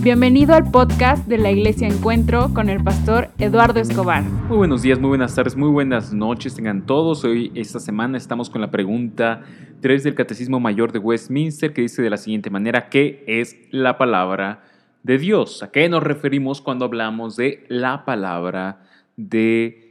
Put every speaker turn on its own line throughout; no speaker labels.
Bienvenido al podcast de la Iglesia Encuentro con el pastor Eduardo Escobar.
Muy buenos días, muy buenas tardes, muy buenas noches tengan todos. Hoy, esta semana, estamos con la pregunta 3 del Catecismo Mayor de Westminster que dice de la siguiente manera, ¿qué es la palabra de Dios? ¿A qué nos referimos cuando hablamos de la palabra de Dios?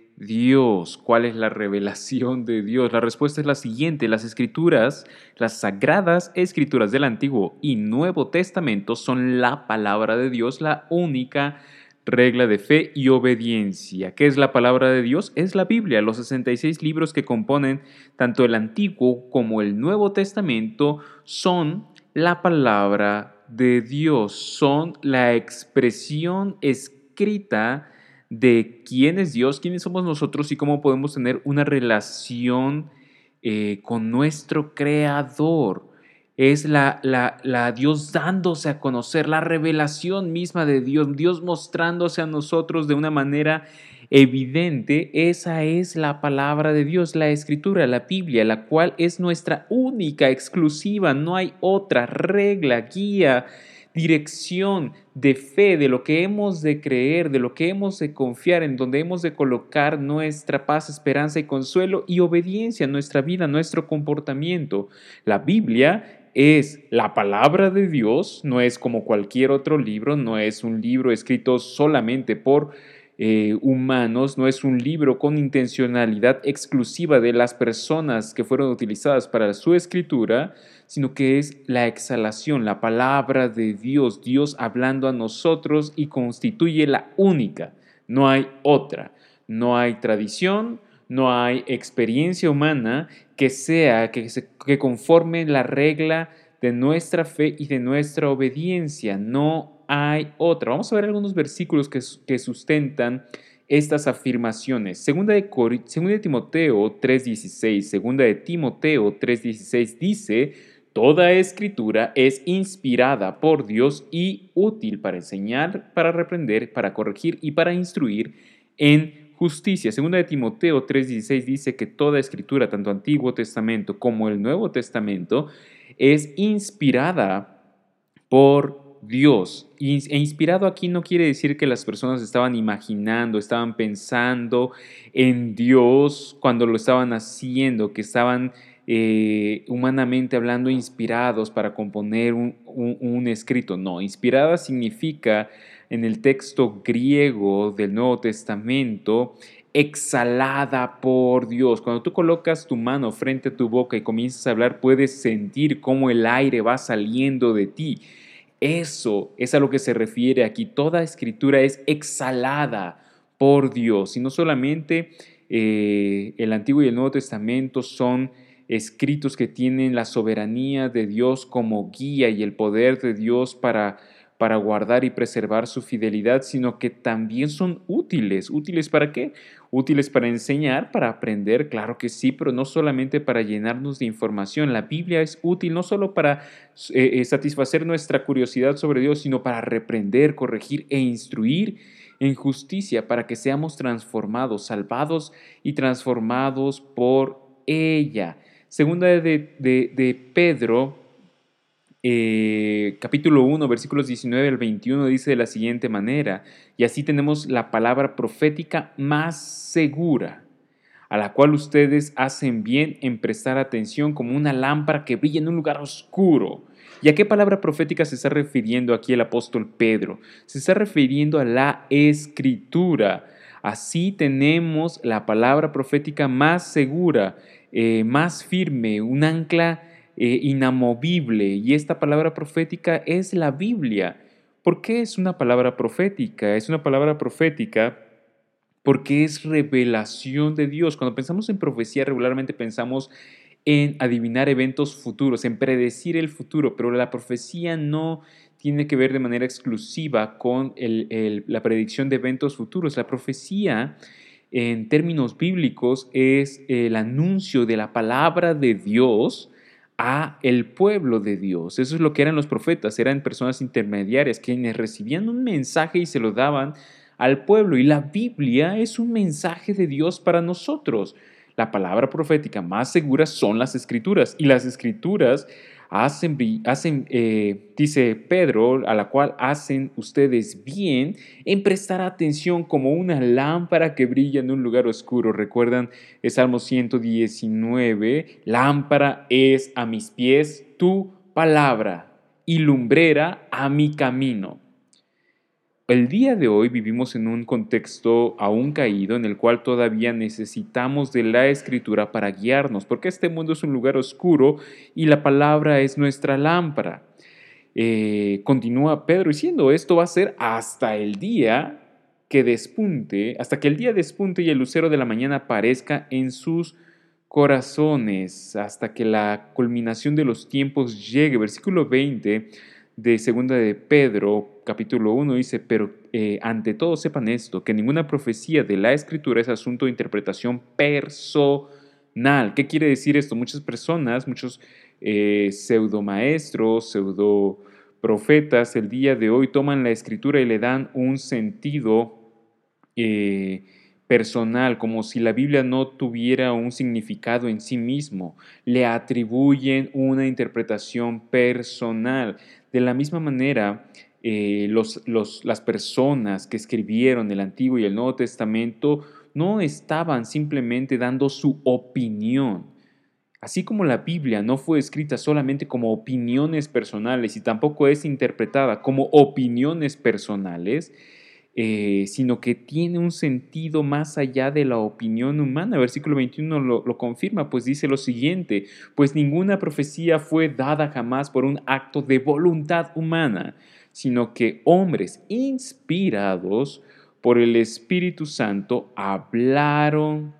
¿Cuál es la revelación de Dios? La respuesta es la siguiente. Las escrituras, las sagradas escrituras del Antiguo y Nuevo Testamento son la palabra de Dios, la única regla de fe y obediencia. ¿Qué es la palabra de Dios? Es la Biblia, los 66 libros que componen tanto el Antiguo como el Nuevo Testamento son la palabra de Dios, son la expresión escrita de quién es Dios, quiénes somos nosotros y cómo podemos tener una relación eh, con nuestro Creador. Es la, la, la, Dios dándose a conocer, la revelación misma de Dios, Dios mostrándose a nosotros de una manera evidente. Esa es la palabra de Dios, la escritura, la Biblia, la cual es nuestra única, exclusiva, no hay otra regla, guía dirección de fe, de lo que hemos de creer, de lo que hemos de confiar, en donde hemos de colocar nuestra paz, esperanza y consuelo y obediencia en nuestra vida, nuestro comportamiento. La Biblia es la palabra de Dios, no es como cualquier otro libro, no es un libro escrito solamente por eh, humanos, no es un libro con intencionalidad exclusiva de las personas que fueron utilizadas para su escritura, sino que es la exhalación, la palabra de Dios, Dios hablando a nosotros y constituye la única, no hay otra, no hay tradición, no hay experiencia humana que sea, que, que conforme la regla de nuestra fe y de nuestra obediencia, no hay otra. Vamos a ver algunos versículos que, sustentan estas afirmaciones. Segunda de, segunda de Timoteo 3.16, segunda de Timoteo 3.16 dice, Toda escritura es inspirada por Dios y útil para enseñar, para reprender, para corregir y para instruir en justicia. Segunda de Timoteo 3:16 dice que toda escritura, tanto Antiguo Testamento como el Nuevo Testamento, es inspirada por Dios. E inspirado aquí no quiere decir que las personas estaban imaginando, estaban pensando en Dios cuando lo estaban haciendo, que estaban eh, humanamente hablando inspirados para componer un, escrito. No, inspirada significa en el texto griego del Nuevo Testamento exhalada por Dios. Cuando tú colocas tu mano frente a tu boca y comienzas a hablar, puedes sentir cómo el aire va saliendo de ti. Eso es a lo que se refiere aquí. Toda escritura es exhalada por Dios y no solamente eh, el Antiguo y el Nuevo Testamento son escritos que tienen la soberanía de Dios como guía y el poder de Dios para para guardar y preservar su fidelidad, sino que también son útiles. ¿Útiles para qué? Útiles para enseñar, para aprender, claro que sí, pero no solamente para llenarnos de información. La Biblia es útil no solo para eh, eh, satisfacer nuestra curiosidad sobre Dios, sino para reprender, corregir e instruir en justicia, para que seamos transformados, salvados y transformados por ella. Segunda de, de, de Pedro eh, capítulo 1, versículos 19 al 21 dice de la siguiente manera, y así tenemos la palabra profética más segura, a la cual ustedes hacen bien en prestar atención como una lámpara que brilla en un lugar oscuro. ¿Y a qué palabra profética se está refiriendo aquí el apóstol Pedro? Se está refiriendo a la escritura. Así tenemos la palabra profética más segura, eh, más firme, un ancla eh, inamovible y esta palabra profética es la Biblia. ¿Por qué es una palabra profética? Es una palabra profética porque es revelación de Dios. Cuando pensamos en profecía regularmente pensamos en adivinar eventos futuros, en predecir el futuro, pero la profecía no tiene que ver de manera exclusiva con la predicción de eventos futuros. La profecía, en términos bíblicos, es el anuncio de la palabra de Dios a el pueblo de Dios. Eso es lo que eran los profetas, eran personas intermediarias quienes recibían un mensaje y se lo daban al pueblo. Y la Biblia es un mensaje de Dios para nosotros. La palabra profética más segura son las escrituras y las escrituras hacen, hacen eh, dice Pedro, a la cual hacen ustedes bien en prestar atención como una lámpara que brilla en un lugar oscuro. Recuerdan el Salmo 119, lámpara es a mis pies tu palabra y lumbrera a mi camino. El día de hoy vivimos en un contexto aún caído en el cual todavía necesitamos de la escritura para guiarnos, porque este mundo es un lugar oscuro y la palabra es nuestra lámpara. Eh, continúa Pedro diciendo, esto va a ser hasta el día que despunte, hasta que el día despunte y el lucero de la mañana aparezca en sus corazones, hasta que la culminación de los tiempos llegue. Versículo 20 de segunda de Pedro, capítulo 1, dice, pero eh, ante todo sepan esto, que ninguna profecía de la escritura es asunto de interpretación personal. ¿Qué quiere decir esto? Muchas personas, muchos eh, pseudo maestros, pseudo profetas, el día de hoy toman la escritura y le dan un sentido eh, personal, como si la Biblia no tuviera un significado en sí mismo. Le atribuyen una interpretación personal. De la misma manera, eh, las personas que escribieron el Antiguo y el Nuevo Testamento no estaban simplemente dando su opinión. Así como la Biblia no fue escrita solamente como opiniones personales y tampoco es interpretada como opiniones personales, eh, sino que tiene un sentido más allá de la opinión humana. Versículo 21 lo, confirma, pues dice lo siguiente, pues ninguna profecía fue dada jamás por un acto de voluntad humana, sino que hombres inspirados por el Espíritu Santo hablaron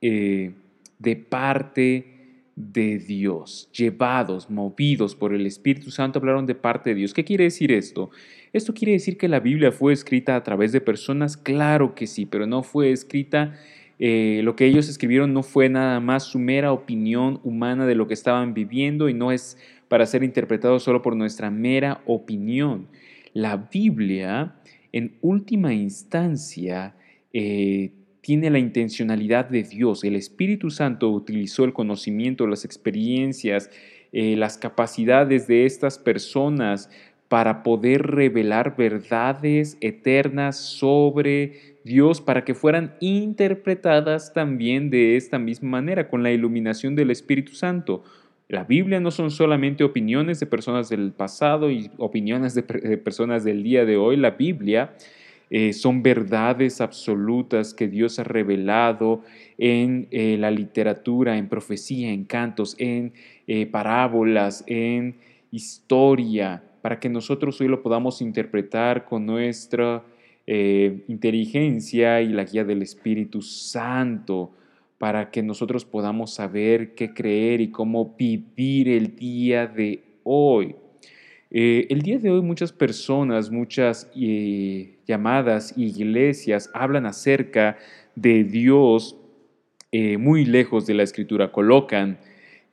eh, de parte de Dios, llevados, movidos por el Espíritu Santo, hablaron de parte de Dios. ¿Qué quiere decir esto? Esto quiere decir que la Biblia fue escrita a través de personas, claro que sí, pero no fue escrita, eh, lo que ellos escribieron no fue nada más su mera opinión humana de lo que estaban viviendo y no es para ser interpretado solo por nuestra mera opinión. La Biblia, en última instancia, eh, tiene la intencionalidad de Dios. El Espíritu Santo utilizó el conocimiento, las experiencias, eh, las capacidades de estas personas para poder revelar verdades eternas sobre Dios, para que fueran interpretadas también de esta misma manera, con la iluminación del Espíritu Santo. La Biblia no son solamente opiniones de personas del pasado y opiniones de, personas del día de hoy. La Biblia eh, son verdades absolutas que Dios ha revelado en eh, la literatura, en profecía, en cantos, en eh, parábolas, en historia, para que nosotros hoy lo podamos interpretar con nuestra inteligencia y la guía del Espíritu Santo, para que nosotros podamos saber qué creer y cómo vivir el día de hoy. Eh, el día de hoy muchas personas, muchas eh, llamadas iglesias hablan acerca de Dios eh, muy lejos de la escritura, colocan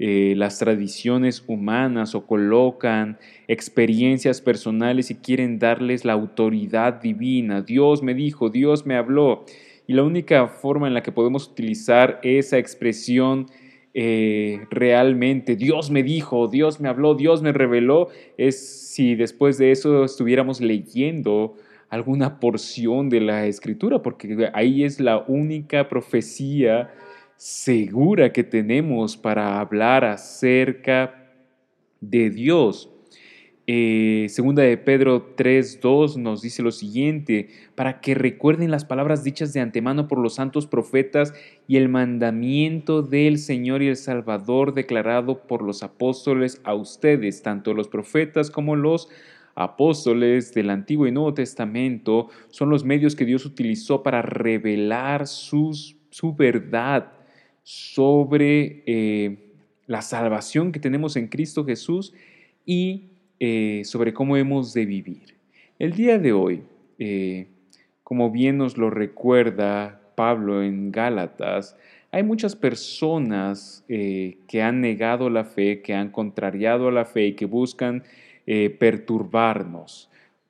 las tradiciones humanas o colocan experiencias personales y quieren darles la autoridad divina. Dios me dijo, Dios me habló. Y la única forma en la que podemos utilizar esa expresión eh, realmente Dios me dijo, Dios me habló, Dios me reveló, es si después de eso estuviéramos leyendo alguna porción de la escritura, porque ahí es la única profecía segura que tenemos para hablar acerca de Dios. Eh, segunda de Pedro 3.2 nos dice lo siguiente, para que recuerden las palabras dichas de antemano por los santos profetas y el mandamiento del Señor y el Salvador declarado por los apóstoles a ustedes, tanto los profetas como los apóstoles del Antiguo y Nuevo Testamento son los medios que Dios utilizó para revelar su verdad sobre eh, la salvación que tenemos en Cristo Jesús y eh, sobre cómo hemos de vivir. El día de hoy, eh, como bien nos lo recuerda Pablo en Gálatas, hay muchas personas eh, que han negado la fe, que han contrariado la fe y que buscan perturbarnos.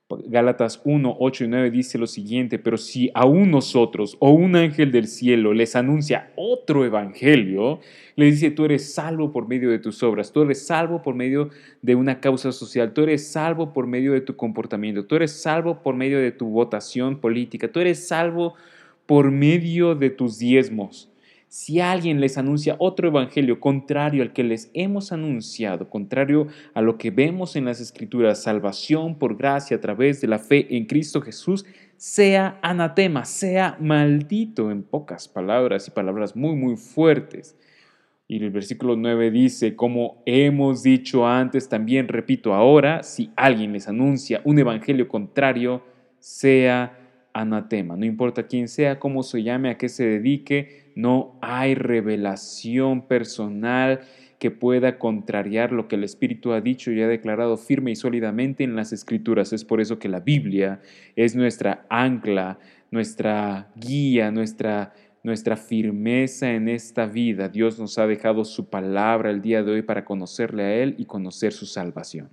Gálatas 1, 8 y 9 dice lo siguiente, pero si aún nosotros o un ángel del cielo les anuncia otro evangelio, le dice, tú eres salvo por medio de tus obras, tú eres salvo por medio de una causa social, tú eres salvo por medio de tu comportamiento, tú eres salvo por medio de tu votación política, tú eres salvo por medio de tus diezmos. Si alguien les anuncia otro evangelio contrario al que les hemos anunciado, contrario a lo que vemos en las escrituras, salvación por gracia a través de la fe en Cristo Jesús, sea anatema, sea maldito en pocas palabras y palabras muy, muy fuertes. Y el versículo 9 dice, como hemos dicho antes, también repito ahora, si alguien les anuncia un evangelio contrario, sea anatema. No importa quién sea, cómo se llame, a qué se dedique, no hay revelación personal que pueda contrariar lo que el Espíritu ha dicho y ha declarado firme y sólidamente en las Escrituras. Es por eso que la Biblia es nuestra ancla, nuestra guía, nuestra, nuestra firmeza en esta vida. Dios nos ha dejado su palabra el día de hoy para conocerle a Él y conocer su salvación.